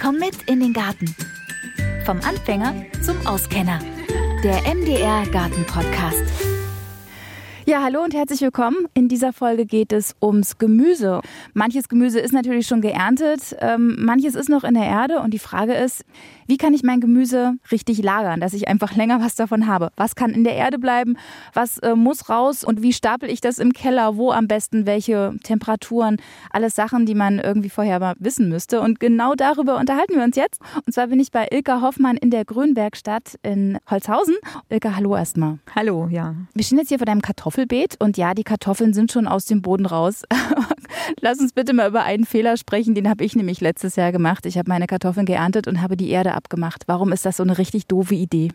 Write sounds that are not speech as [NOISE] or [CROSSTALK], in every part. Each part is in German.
Komm mit in den Garten. Vom Anfänger zum Auskenner. Der MDR Garten Podcast. Ja, hallo und herzlich willkommen. In dieser Folge geht es ums Gemüse. Manches Gemüse ist natürlich schon geerntet, ähm, manches ist noch in der Erde und die Frage ist, wie kann ich mein Gemüse richtig lagern, dass ich einfach länger was davon habe? Was kann in der Erde bleiben? Was äh, muss raus? Und wie stapel ich das im Keller? Wo am besten? Welche Temperaturen? Alles Sachen, die man irgendwie vorher mal wissen müsste. Und genau darüber unterhalten wir uns jetzt. Und zwar bin ich bei Ilka Hoffmann in der Grünwerkstatt in Holzhausen. Ilka, hallo erstmal. Hallo, ja. Wir stehen jetzt hier vor deinem Kartoffelbeet und ja, die Kartoffeln sind schon aus dem Boden raus. [LAUGHS] Lass uns bitte mal über einen Fehler sprechen, den habe ich nämlich letztes Jahr gemacht. Ich habe meine Kartoffeln geerntet und habe die Erde abgemacht. Warum ist das so eine richtig doofe Idee?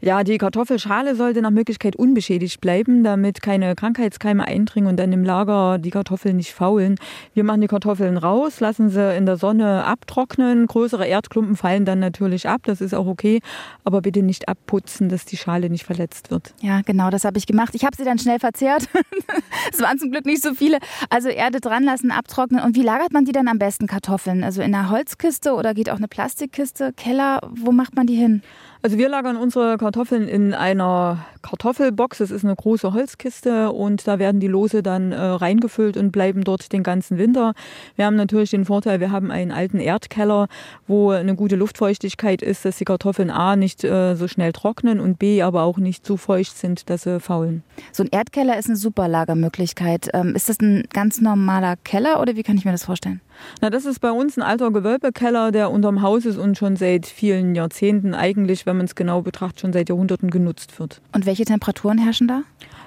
Ja, die Kartoffelschale sollte nach Möglichkeit unbeschädigt bleiben, damit keine Krankheitskeime eindringen und dann im Lager die Kartoffeln nicht faulen. Wir machen die Kartoffeln raus, lassen sie in der Sonne abtrocknen. Größere Erdklumpen fallen dann natürlich ab, das ist auch okay, aber bitte nicht abputzen, dass die Schale nicht verletzt wird. Ja, genau, das habe ich gemacht. Ich habe sie dann schnell verzehrt. [LAUGHS] es waren zum Glück nicht so viele. Also Erde dran lassen, abtrocknen. Und wie lagert man die dann am besten Kartoffeln? Also in einer Holzkiste oder geht auch eine Plastikkiste, Keller? Wo macht man die hin? Also wir lagern unsere Kartoffeln in einer Kartoffelbox. Das ist eine große Holzkiste und da werden die Lose dann äh, reingefüllt und bleiben dort den ganzen Winter. Wir haben natürlich den Vorteil, wir haben einen alten Erdkeller, wo eine gute Luftfeuchtigkeit ist, dass die Kartoffeln A nicht äh, so schnell trocknen und B aber auch nicht zu feucht sind, dass sie faulen. So ein Erdkeller ist eine super Lagermöglichkeit. Ähm, ist das ein ganz normaler Keller oder wie kann ich mir das vorstellen? Na, das ist bei uns ein alter Gewölbekeller, der unterm Haus ist und schon seit vielen Jahrzehnten eigentlich, wenn man es genau betrachtet, schon seit Jahrhunderten genutzt wird. Und welche Temperaturen herrschen da?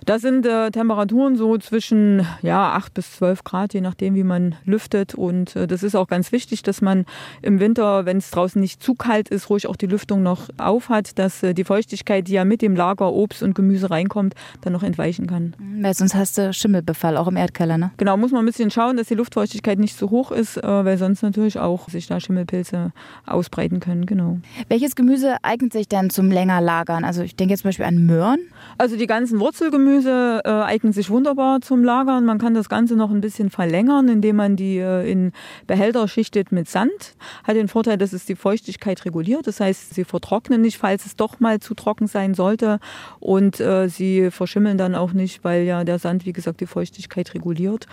Da sind äh, Temperaturen so zwischen ja, 8 bis 12 Grad, je nachdem, wie man lüftet. Und äh, das ist auch ganz wichtig, dass man im Winter, wenn es draußen nicht zu kalt ist, ruhig auch die Lüftung noch auf hat, dass äh, die Feuchtigkeit, die ja mit dem Lager Obst und Gemüse reinkommt, dann noch entweichen kann. Mhm, weil sonst hast du Schimmelbefall, auch im Erdkeller, ne? Genau, muss man ein bisschen schauen, dass die Luftfeuchtigkeit nicht zu hoch ist, äh, weil sonst natürlich auch sich da Schimmelpilze ausbreiten können. Genau. Welches Gemüse eignet sich denn zum länger Lagern? Also ich denke jetzt zum Beispiel an Möhren. Also die ganzen Wurzelgemüse Gemüse äh, eignen sich wunderbar zum Lagern. Man kann das Ganze noch ein bisschen verlängern, indem man die äh, in Behälter schichtet mit Sand. Hat den Vorteil, dass es die Feuchtigkeit reguliert. Das heißt, sie vertrocknen nicht, falls es doch mal zu trocken sein sollte. Und äh, sie verschimmeln dann auch nicht, weil ja der Sand, wie gesagt, die Feuchtigkeit reguliert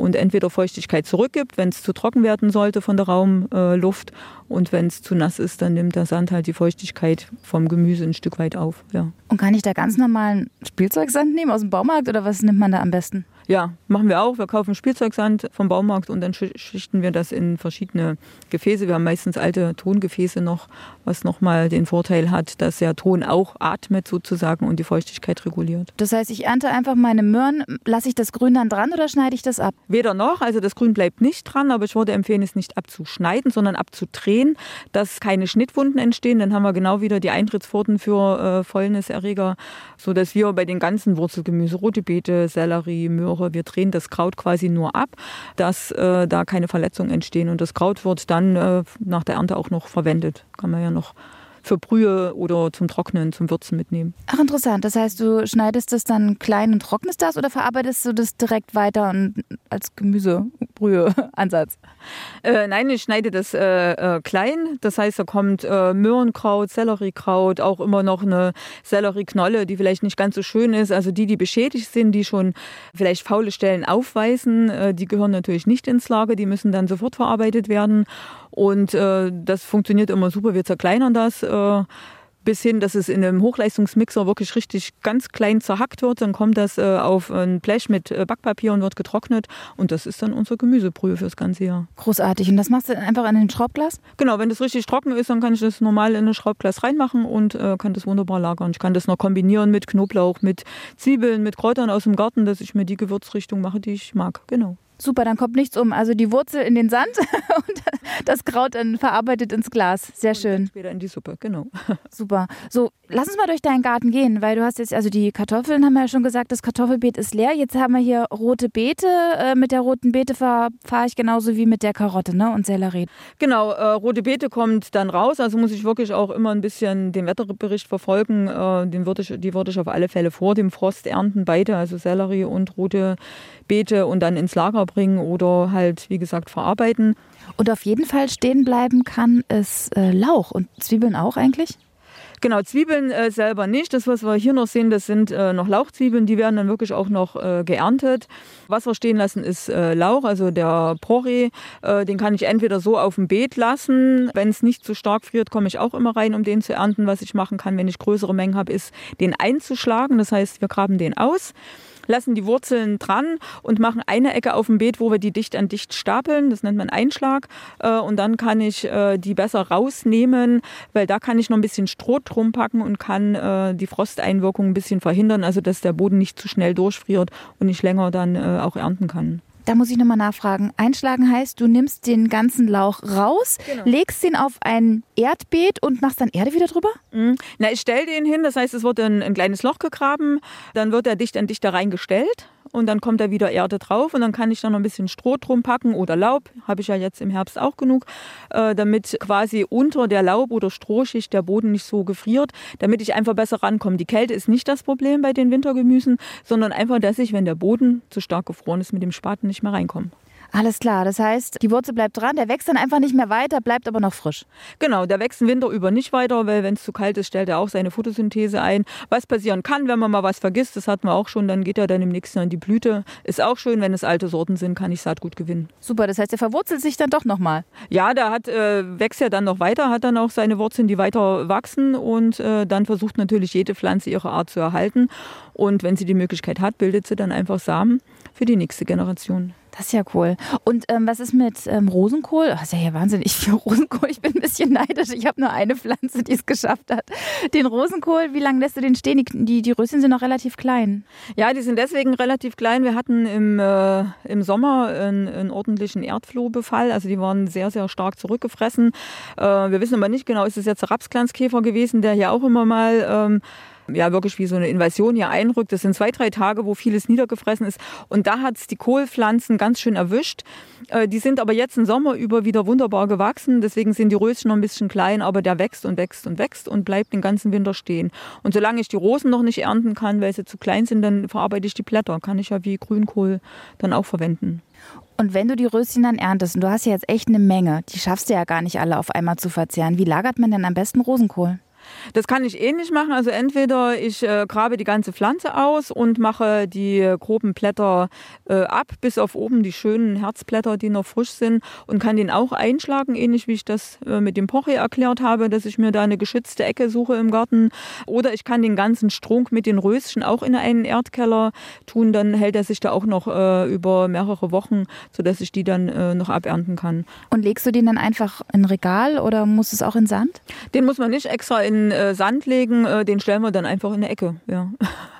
und entweder Feuchtigkeit zurückgibt, wenn es zu trocken werden sollte von der Raumluft und wenn es zu nass ist, dann nimmt der Sand halt die Feuchtigkeit vom Gemüse ein Stück weit auf. Ja. Und kann ich da ganz normalen Spielzeugsand nehmen aus dem Baumarkt oder was nimmt man da am besten? Ja, machen wir auch. Wir kaufen Spielzeugsand vom Baumarkt und dann schichten wir das in verschiedene Gefäße. Wir haben meistens alte Tongefäße noch, was nochmal den Vorteil hat, dass der Ton auch atmet sozusagen und die Feuchtigkeit reguliert. Das heißt, ich ernte einfach meine Möhren, lasse ich das Grün dann dran oder schneide ich das ab? Weder noch, also das Grün bleibt nicht dran, aber ich würde empfehlen, es nicht abzuschneiden, sondern abzudrehen, dass keine Schnittwunden entstehen. Dann haben wir genau wieder die Eintrittspforten für äh, Fäulniserreger, sodass wir bei den ganzen Wurzelgemüse, rote Beete, Sellerie, Möhre, Woche. Wir drehen das Kraut quasi nur ab, dass äh, da keine Verletzungen entstehen. Und das Kraut wird dann äh, nach der Ernte auch noch verwendet. Kann man ja noch für Brühe oder zum Trocknen, zum Würzen mitnehmen. Ach, interessant. Das heißt, du schneidest das dann klein und trocknest das oder verarbeitest du das direkt weiter als Gemüsebrühe-Ansatz? Äh, nein, ich schneide das äh, äh, klein. Das heißt, da kommt äh, Möhrenkraut, Selleriekraut, auch immer noch eine Sellerieknolle, die vielleicht nicht ganz so schön ist. Also die, die beschädigt sind, die schon vielleicht faule Stellen aufweisen, äh, die gehören natürlich nicht ins Lager. Die müssen dann sofort verarbeitet werden. Und äh, das funktioniert immer super. Wir zerkleinern das bis hin, dass es in einem Hochleistungsmixer wirklich richtig ganz klein zerhackt wird. Dann kommt das äh, auf ein Blech mit äh, Backpapier und wird getrocknet. Und das ist dann unsere Gemüsebrühe fürs ganze Jahr. Großartig. Und das machst du einfach in ein Schraubglas? Genau, wenn das richtig trocken ist, dann kann ich das normal in ein Schraubglas reinmachen und äh, kann das wunderbar lagern. Ich kann das noch kombinieren mit Knoblauch, mit Zwiebeln, mit Kräutern aus dem Garten, dass ich mir die Gewürzrichtung mache, die ich mag. Genau. Super, dann kommt nichts um. Also die Wurzel in den Sand [LAUGHS] und das Kraut dann verarbeitet ins Glas. Sehr schön. Später in die Suppe, genau. Super. So, Lass uns mal durch deinen Garten gehen, weil du hast jetzt, also die Kartoffeln haben wir ja schon gesagt, das Kartoffelbeet ist leer. Jetzt haben wir hier rote Beete. Äh, mit der roten Beete fahre fahr ich genauso wie mit der Karotte ne? und Sellerie. Genau, äh, rote Beete kommt dann raus. Also muss ich wirklich auch immer ein bisschen den Wetterbericht verfolgen. Äh, den würde ich, die würde ich auf alle Fälle vor dem Frost ernten, beide, also Sellerie und rote Beete und dann ins Lager bringen oder halt, wie gesagt, verarbeiten. Und auf jeden Fall stehen bleiben kann es äh, Lauch und Zwiebeln auch eigentlich? Genau, Zwiebeln äh, selber nicht. Das, was wir hier noch sehen, das sind äh, noch Lauchzwiebeln. Die werden dann wirklich auch noch äh, geerntet. Was wir stehen lassen, ist äh, Lauch, also der Porree. Äh, den kann ich entweder so auf dem Beet lassen. Wenn es nicht zu stark friert, komme ich auch immer rein, um den zu ernten. Was ich machen kann, wenn ich größere Mengen habe, ist, den einzuschlagen. Das heißt, wir graben den aus lassen die Wurzeln dran und machen eine Ecke auf dem Beet, wo wir die dicht an dicht stapeln. Das nennt man Einschlag. Äh, und dann kann ich äh, die besser rausnehmen, weil da kann ich noch ein bisschen Stroh drum packen und kann äh, die Frosteinwirkung ein bisschen verhindern, also dass der Boden nicht zu schnell durchfriert und ich länger dann auch ernten kann. Da muss ich nochmal nachfragen. Einschlagen heißt, du nimmst den ganzen Lauch raus, genau. legst ihn auf ein Erdbeet und machst dann Erde wieder drüber? Mhm. Na, ich stelle den hin, das heißt, es wird ein, ein kleines Loch gegraben, dann wird er dicht an dicht da reingestellt und dann kommt da wieder Erde drauf und dann kann ich da noch ein bisschen Stroh drum packen oder Laub, habe ich ja jetzt im Herbst auch genug, äh, damit quasi unter der Laub- oder Strohschicht der Boden nicht so gefriert, damit ich einfach besser rankomme. Die Kälte ist nicht das Problem bei den Wintergemüsen, sondern einfach, dass ich, wenn der Boden zu stark gefroren ist, mit dem Spaten nicht mehr reinkomme. Alles klar, das heißt, die Wurzel bleibt dran, der wächst dann einfach nicht mehr weiter, bleibt aber noch frisch. Genau, der wächst den Winter über nicht weiter, weil wenn es zu kalt ist, stellt er auch seine Photosynthese ein. Was passieren kann, wenn man mal was vergisst, das hatten wir auch schon, dann geht er dann im nächsten Jahr in die Blüte. Ist auch schön, wenn es alte Sorten sind, kann ich Saatgut gewinnen. Super, das heißt, er verwurzelt sich dann doch nochmal. Ja, der hat, äh, wächst ja dann noch weiter, hat dann auch seine Wurzeln, die weiter wachsen und äh, dann versucht natürlich jede Pflanze ihre Art zu erhalten. Und wenn sie die Möglichkeit hat, bildet sie dann einfach Samen für die nächste Generation. Das ist ja cool. Und ähm, was ist mit ähm, Rosenkohl? Das ist ja hier wahnsinnig [LAUGHS] viel Rosenkohl. Ich bin ein bisschen neidisch. Ich habe nur eine Pflanze, die es geschafft hat. Den Rosenkohl, wie lange lässt du den stehen? Die, die, die Röschen sind noch relativ klein. Ja, die sind deswegen relativ klein. Wir hatten im, äh, im Sommer einen, einen ordentlichen Erdflohbefall. Also die waren sehr, sehr stark zurückgefressen. Äh, wir wissen aber nicht genau, ist es jetzt der Rapsglanzkäfer gewesen, der hier auch immer mal... Ähm, ja wirklich wie so eine Invasion hier einrückt. Das sind zwei, drei Tage, wo vieles niedergefressen ist. Und da hat es die Kohlpflanzen ganz schön erwischt. Äh, die sind aber jetzt im Sommer über wieder wunderbar gewachsen. Deswegen sind die Röschen noch ein bisschen klein, aber der wächst und wächst und wächst und bleibt den ganzen Winter stehen. Und solange ich die Rosen noch nicht ernten kann, weil sie zu klein sind, dann verarbeite ich die Blätter. Kann ich ja wie Grünkohl dann auch verwenden. Und wenn du die Röschen dann erntest, und du hast ja jetzt echt eine Menge, die schaffst du ja gar nicht alle auf einmal zu verzehren, wie lagert man denn am besten Rosenkohl? Das kann ich ähnlich machen. Also entweder ich äh, grabe die ganze Pflanze aus und mache die groben Blätter äh, ab, bis auf oben die schönen Herzblätter, die noch frisch sind und kann den auch einschlagen, ähnlich wie ich das äh, mit dem Poche erklärt habe, dass ich mir da eine geschützte Ecke suche im Garten. Oder ich kann den ganzen Strunk mit den Röschen auch in einen Erdkeller tun, dann hält er sich da auch noch äh, über mehrere Wochen, sodass ich die dann äh, noch abernten kann. Und legst du den dann einfach in Regal oder muss es auch in Sand? Den muss man nicht extra in äh, Sand legen, äh, den stellen wir dann einfach in eine Ecke. Ja. [LAUGHS]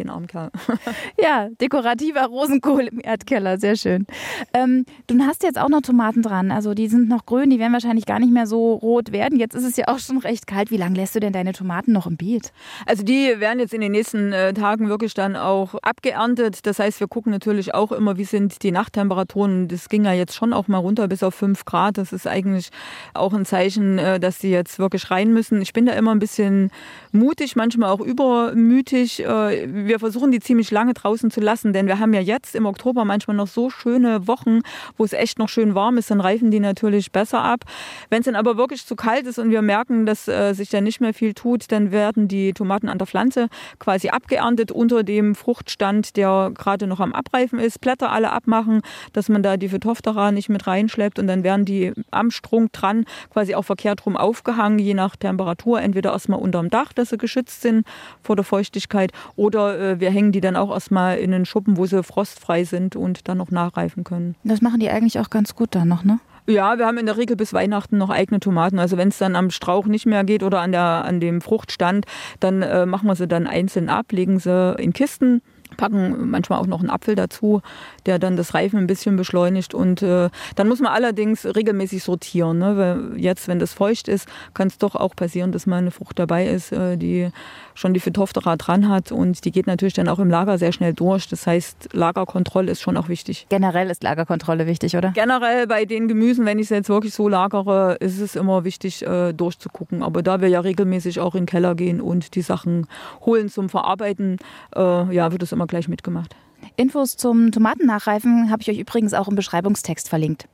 den armen Kerl. [LAUGHS] ja, dekorativer Rosenkohl im Erdkeller, sehr schön. Ähm, du hast jetzt auch noch Tomaten dran, also die sind noch grün, die werden wahrscheinlich gar nicht mehr so rot werden. Jetzt ist es ja auch schon recht kalt. Wie lange lässt du denn deine Tomaten noch im Beet? Also die werden jetzt in den nächsten äh, Tagen wirklich dann auch abgeerntet. Das heißt, wir gucken natürlich auch immer, wie sind die Nachttemperaturen. Das ging ja jetzt schon auch mal runter bis auf 5 Grad. Das ist eigentlich auch ein Zeichen, äh, dass die jetzt wirklich rein müssen. Ich bin da immer ein bisschen mutig, manchmal auch übermütig. Äh, wir versuchen die ziemlich lange draußen zu lassen, denn wir haben ja jetzt im Oktober manchmal noch so schöne Wochen, wo es echt noch schön warm ist, dann reifen die natürlich besser ab. Wenn es dann aber wirklich zu kalt ist und wir merken, dass äh, sich da nicht mehr viel tut, dann werden die Tomaten an der Pflanze quasi abgeerntet unter dem Fruchtstand, der gerade noch am Abreifen ist, Blätter alle abmachen, dass man da die Phytophthora nicht mit reinschleppt und dann werden die am Strunk dran quasi auch verkehrt rum aufgehangen, je nach Temperatur, entweder erstmal unterm Dach, dass sie geschützt sind vor der Feuchtigkeit oder äh, wir hängen die dann auch erstmal in den Schuppen, wo sie frostfrei sind und dann noch nachreifen können. Das machen die eigentlich auch ganz gut dann noch, ne? Ja, wir haben in der Regel bis Weihnachten noch eigene Tomaten. Also wenn es dann am Strauch nicht mehr geht oder an, der, an dem Fruchtstand, dann äh, machen wir sie dann einzeln ab, legen sie in Kisten packen manchmal auch noch einen Apfel dazu, der dann das Reifen ein bisschen beschleunigt. Und äh, dann muss man allerdings regelmäßig sortieren. Ne? Weil jetzt, wenn das feucht ist, kann es doch auch passieren, dass mal eine Frucht dabei ist, äh, die schon die Phytophthora dran hat und die geht natürlich dann auch im Lager sehr schnell durch. Das heißt, Lagerkontrolle ist schon auch wichtig. Generell ist Lagerkontrolle wichtig, oder? Generell bei den Gemüsen, wenn ich es jetzt wirklich so lagere, ist es immer wichtig äh, durchzugucken. Aber da wir ja regelmäßig auch in den Keller gehen und die Sachen holen zum Verarbeiten, äh, ja, wird es immer gleich mitgemacht. Infos zum Tomatennachreifen habe ich euch übrigens auch im Beschreibungstext verlinkt.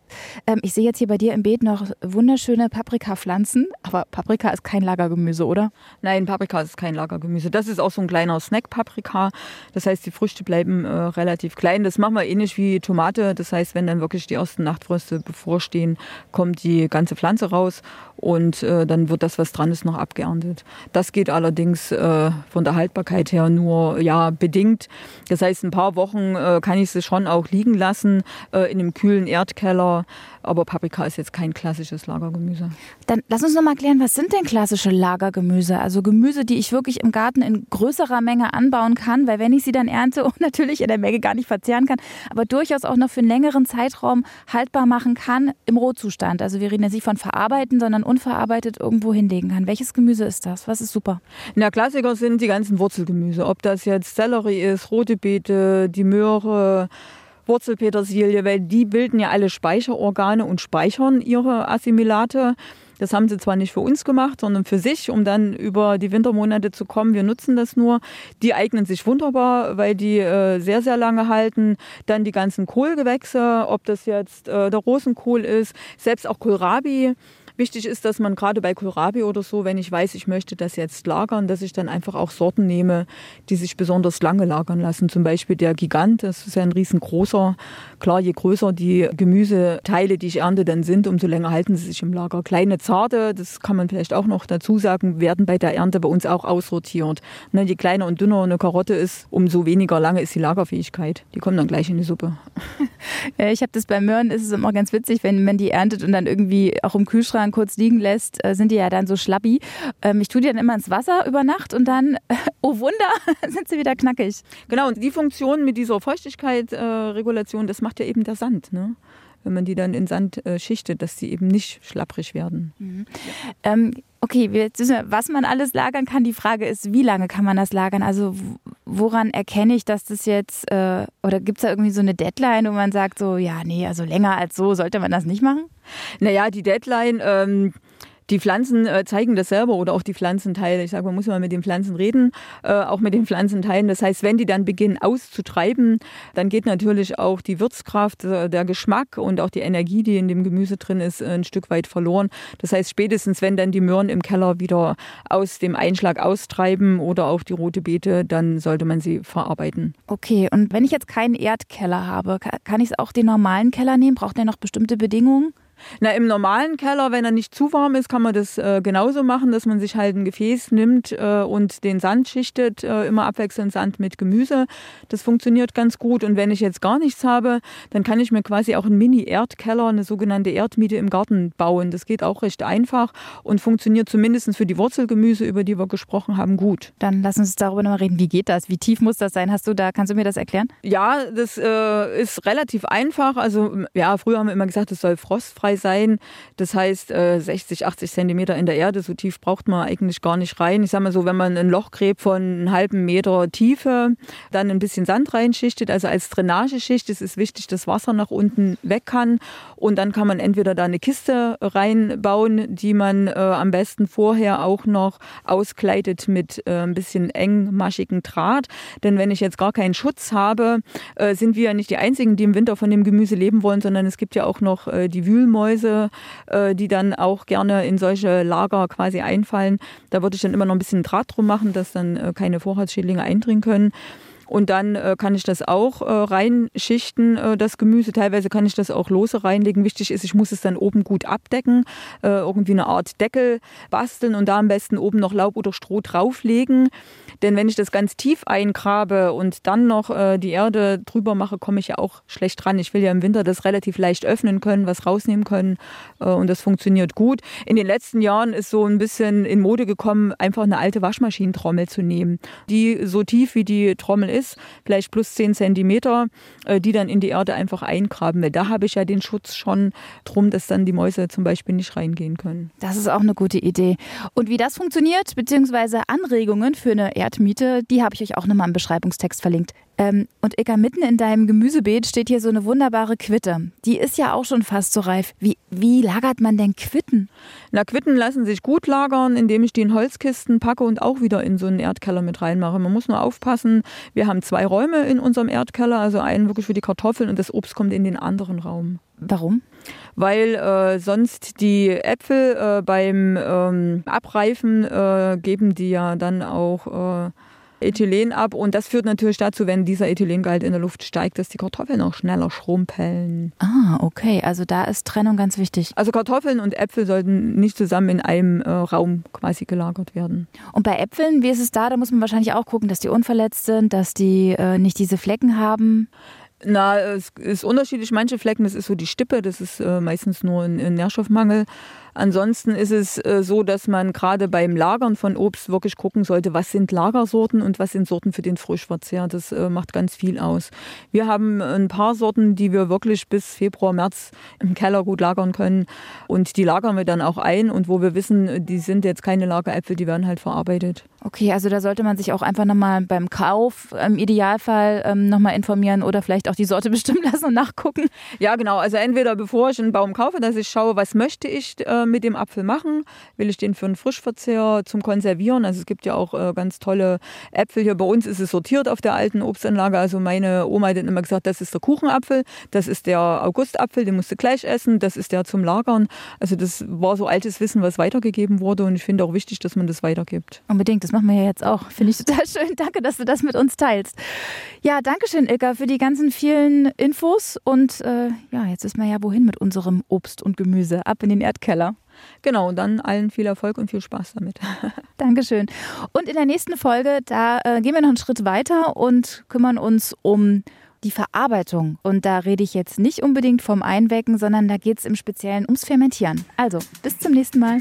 Ähm, ich sehe jetzt hier bei dir im Beet noch wunderschöne Paprikapflanzen, aber Paprika ist kein Lagergemüse, oder? Nein, Paprika ist kein Lagergemüse. Das ist auch so ein kleiner Snack-Paprika. Das heißt, die Früchte bleiben äh, relativ klein. Das machen wir ähnlich wie Tomate. Das heißt, wenn dann wirklich die ersten Nachtfröste bevorstehen, kommt die ganze Pflanze raus und äh, dann wird das, was dran ist, noch abgeerntet. Das geht allerdings äh, von der Haltbarkeit her nur ja bedingt. Das heißt, ein paar Wochen äh, kann ich sie schon auch liegen lassen äh, in einem kühlen Erdkeller aber Paprika ist jetzt kein klassisches Lagergemüse. Dann lass uns noch mal klären, was sind denn klassische Lagergemüse? Also Gemüse, die ich wirklich im Garten in größerer Menge anbauen kann, weil wenn ich sie dann ernte und [LAUGHS] natürlich in der Menge gar nicht verzehren kann, aber durchaus auch noch für einen längeren Zeitraum haltbar machen kann im Rohzustand. Also wir reden jetzt nicht von verarbeiten, sondern unverarbeitet irgendwo hinlegen kann. Welches Gemüse ist das? Was ist super? Na, Klassiker sind die ganzen Wurzelgemüse. Ob das jetzt Sellerie ist, rote Beete, die Möhre, Wurzelpetersilie, weil die bilden ja alle Speicherorgane und speichern ihre Assimilate. Das haben sie zwar nicht für uns gemacht, sondern für sich, um dann über die Wintermonate zu kommen. Wir nutzen das nur. Die eignen sich wunderbar, weil die äh, sehr, sehr lange halten. Dann die ganzen Kohlgewächse, ob das jetzt äh, der Rosenkohl ist, selbst auch Kohlrabi Wichtig ist, dass man gerade bei Kohlrabi oder so, wenn ich weiß, ich möchte das jetzt lagern, dass ich dann einfach auch Sorten nehme, die sich besonders lange lagern lassen. Zum Beispiel der Gigant, das ist ja ein riesengroßer. Klar, je größer die Gemüseteile, die ich ernte, dann sind, umso länger halten sie sich im Lager. Kleine Zarte, das kann man vielleicht auch noch dazu sagen, werden bei der Ernte bei uns auch aussortiert. Ne, je kleiner und dünner eine Karotte ist, umso weniger lange ist die Lagerfähigkeit. Die kommen dann gleich in die Suppe. [LAUGHS] ich habe das bei Möhren, ist es immer ganz witzig, wenn man die erntet und dann irgendwie auch im Kühlschrank man kurz liegen lässt, äh, sind die ja dann so schlappi. Ähm, ich tue die dann immer ins Wasser über Nacht und dann, [LAUGHS] oh Wunder, [LAUGHS] sind sie wieder knackig. Genau, und die Funktion mit dieser Feuchtigkeitsregulation, äh, das macht ja eben der Sand. Ne? wenn man die dann in Sand äh, schichtet, dass die eben nicht schlapprig werden. Mhm. Ja. Ähm, okay, jetzt wissen wir, was man alles lagern kann. Die Frage ist, wie lange kann man das lagern? Also woran erkenne ich, dass das jetzt, äh, oder gibt es da irgendwie so eine Deadline, wo man sagt, so, ja, nee, also länger als so sollte man das nicht machen? Naja, die Deadline, ähm, die Pflanzen äh, zeigen das selber oder auch die Pflanzenteile. Ich sage, man muss mal mit den Pflanzen reden, äh, auch mit den Pflanzenteilen. Das heißt, wenn die dann beginnen auszutreiben, dann geht natürlich auch die Würzkraft, äh, der Geschmack und auch die Energie, die in dem Gemüse drin ist, ein Stück weit verloren. Das heißt, spätestens wenn dann die Möhren im Keller wieder aus dem Einschlag austreiben oder auch die rote Beete, dann sollte man sie verarbeiten. Okay, und wenn ich jetzt keinen Erdkeller habe, kann ich es auch den normalen Keller nehmen? Braucht der noch bestimmte Bedingungen? Na, im normalen Keller, wenn er nicht zu warm ist, kann man das äh, genauso machen, dass man sich halt ein Gefäß nimmt äh, und den Sand schichtet, äh, immer abwechselnd Sand mit Gemüse. Das funktioniert ganz gut. Und wenn ich jetzt gar nichts habe, dann kann ich mir quasi auch einen Mini-Erdkeller, eine sogenannte Erdmiete im Garten bauen. Das geht auch recht einfach und funktioniert zumindest für die Wurzelgemüse, über die wir gesprochen haben, gut. Dann lass uns darüber nochmal reden. Wie geht das? Wie tief muss das sein? Hast du da, kannst du mir das erklären? Ja, das äh, ist relativ einfach. Also, ja, früher haben wir immer gesagt, es soll frostfrei frei sein. Das heißt, 60, äh, 80 Zentimeter in der Erde, so tief braucht man eigentlich gar nicht rein. Ich sage mal so, wenn man ein Loch gräbt von einem halben Meter Tiefe, dann ein bisschen Sand reinschichtet, also als Drainageschicht, es ist wichtig, dass Wasser nach unten weg kann. Und dann kann man entweder da eine Kiste reinbauen, die man äh, am besten vorher auch noch auskleidet mit äh, ein bisschen engmaschigen Draht. Denn wenn ich jetzt gar keinen Schutz habe, äh, sind wir ja nicht die Einzigen, die im Winter von dem Gemüse leben wollen, sondern es gibt ja auch noch äh, die Wühlmäuse Mäuse, äh, die dann auch gerne in solche Lager quasi einfallen. Da würde ich dann immer noch ein bisschen Draht drum machen, dass dann äh, keine Vorratsschädlinge eindringen können. Und dann äh, kann ich das auch äh, reinschichten, äh, das Gemüse. Teilweise kann ich das auch lose reinlegen. Wichtig ist, ich muss es dann oben gut abdecken, äh, irgendwie eine Art Deckel basteln und da am besten oben noch Laub oder Stroh drauflegen. Denn wenn ich das ganz tief eingrabe und dann noch äh, die Erde drüber mache, komme ich ja auch schlecht dran. Ich will ja im Winter das relativ leicht öffnen können, was rausnehmen können äh, und das funktioniert gut. In den letzten Jahren ist so ein bisschen in Mode gekommen, einfach eine alte Waschmaschinentrommel zu nehmen, die so tief wie die Trommel ist, vielleicht plus 10 Zentimeter, äh, die dann in die Erde einfach eingraben. Weil da habe ich ja den Schutz schon drum, dass dann die Mäuse zum Beispiel nicht reingehen können. Das ist auch eine gute Idee. Und wie das funktioniert, beziehungsweise Anregungen für eine Erdmiete, die habe ich euch auch nochmal im Beschreibungstext verlinkt. Ähm, und Ika, mitten in deinem Gemüsebeet steht hier so eine wunderbare Quitte. Die ist ja auch schon fast so reif. Wie, wie lagert man denn Quitten? Na, Quitten lassen sich gut lagern, indem ich die in Holzkisten packe und auch wieder in so einen Erdkeller mit reinmache. Man muss nur aufpassen, wir haben zwei Räume in unserem Erdkeller, also einen wirklich für die Kartoffeln und das Obst kommt in den anderen Raum. Warum? Weil äh, sonst die Äpfel äh, beim ähm, Abreifen äh, geben die ja dann auch äh, Ethylen ab und das führt natürlich dazu, wenn dieser Ethylengehalt in der Luft steigt, dass die Kartoffeln auch schneller schrumpeln. Ah, okay, also da ist Trennung ganz wichtig. Also Kartoffeln und Äpfel sollten nicht zusammen in einem äh, Raum quasi gelagert werden. Und bei Äpfeln, wie ist es da? Da muss man wahrscheinlich auch gucken, dass die unverletzt sind, dass die äh, nicht diese Flecken haben. Na, es ist unterschiedlich. Manche Flecken, das ist so die Stippe, das ist äh, meistens nur ein, ein Nährstoffmangel. Ansonsten ist es äh, so, dass man gerade beim Lagern von Obst wirklich gucken sollte, was sind Lagersorten und was sind Sorten für den Frischverzehr. Das äh, macht ganz viel aus. Wir haben ein paar Sorten, die wir wirklich bis Februar, März im Keller gut lagern können. Und die lagern wir dann auch ein. Und wo wir wissen, die sind jetzt keine Lageräpfel, die werden halt verarbeitet. Okay, also da sollte man sich auch einfach nochmal beim Kauf im Idealfall ähm, nochmal informieren oder vielleicht auch die Sorte [LAUGHS] bestimmen lassen und nachgucken. Ja, genau. Also entweder bevor ich einen Baum kaufe, dass ich schaue, was möchte ich äh, mit dem Apfel machen? Will ich den für einen Frischverzehr zum Konservieren? Also es gibt ja auch äh, ganz tolle Äpfel. Hier bei uns ist es sortiert auf der alten Obstanlage. Also meine Oma hat immer gesagt, das ist der Kuchenapfel, das ist der Augustapfel, den musst du gleich essen, das ist der zum Lagern. Also das war so altes Wissen, was weitergegeben wurde und ich finde auch wichtig, dass man das weitergibt. Unbedingt, das machen wir ja jetzt auch. Finde ich total [LAUGHS] schön. Danke, dass du das mit uns teilst. Ja, danke schön, Ilka, für die ganzen vielen Infos und äh, ja, jetzt wissen wir ja, wohin mit unserem Obst und Gemüse. Ab in den Erdkeller. Genau, und dann allen viel Erfolg und viel Spaß damit. [LAUGHS] Dankeschön. Und in der nächsten Folge, da äh, gehen wir noch einen Schritt weiter und kümmern uns um die Verarbeitung. Und da rede ich jetzt nicht unbedingt vom Einwecken, sondern da geht es im Speziellen ums Fermentieren. Also, bis zum nächsten Mal.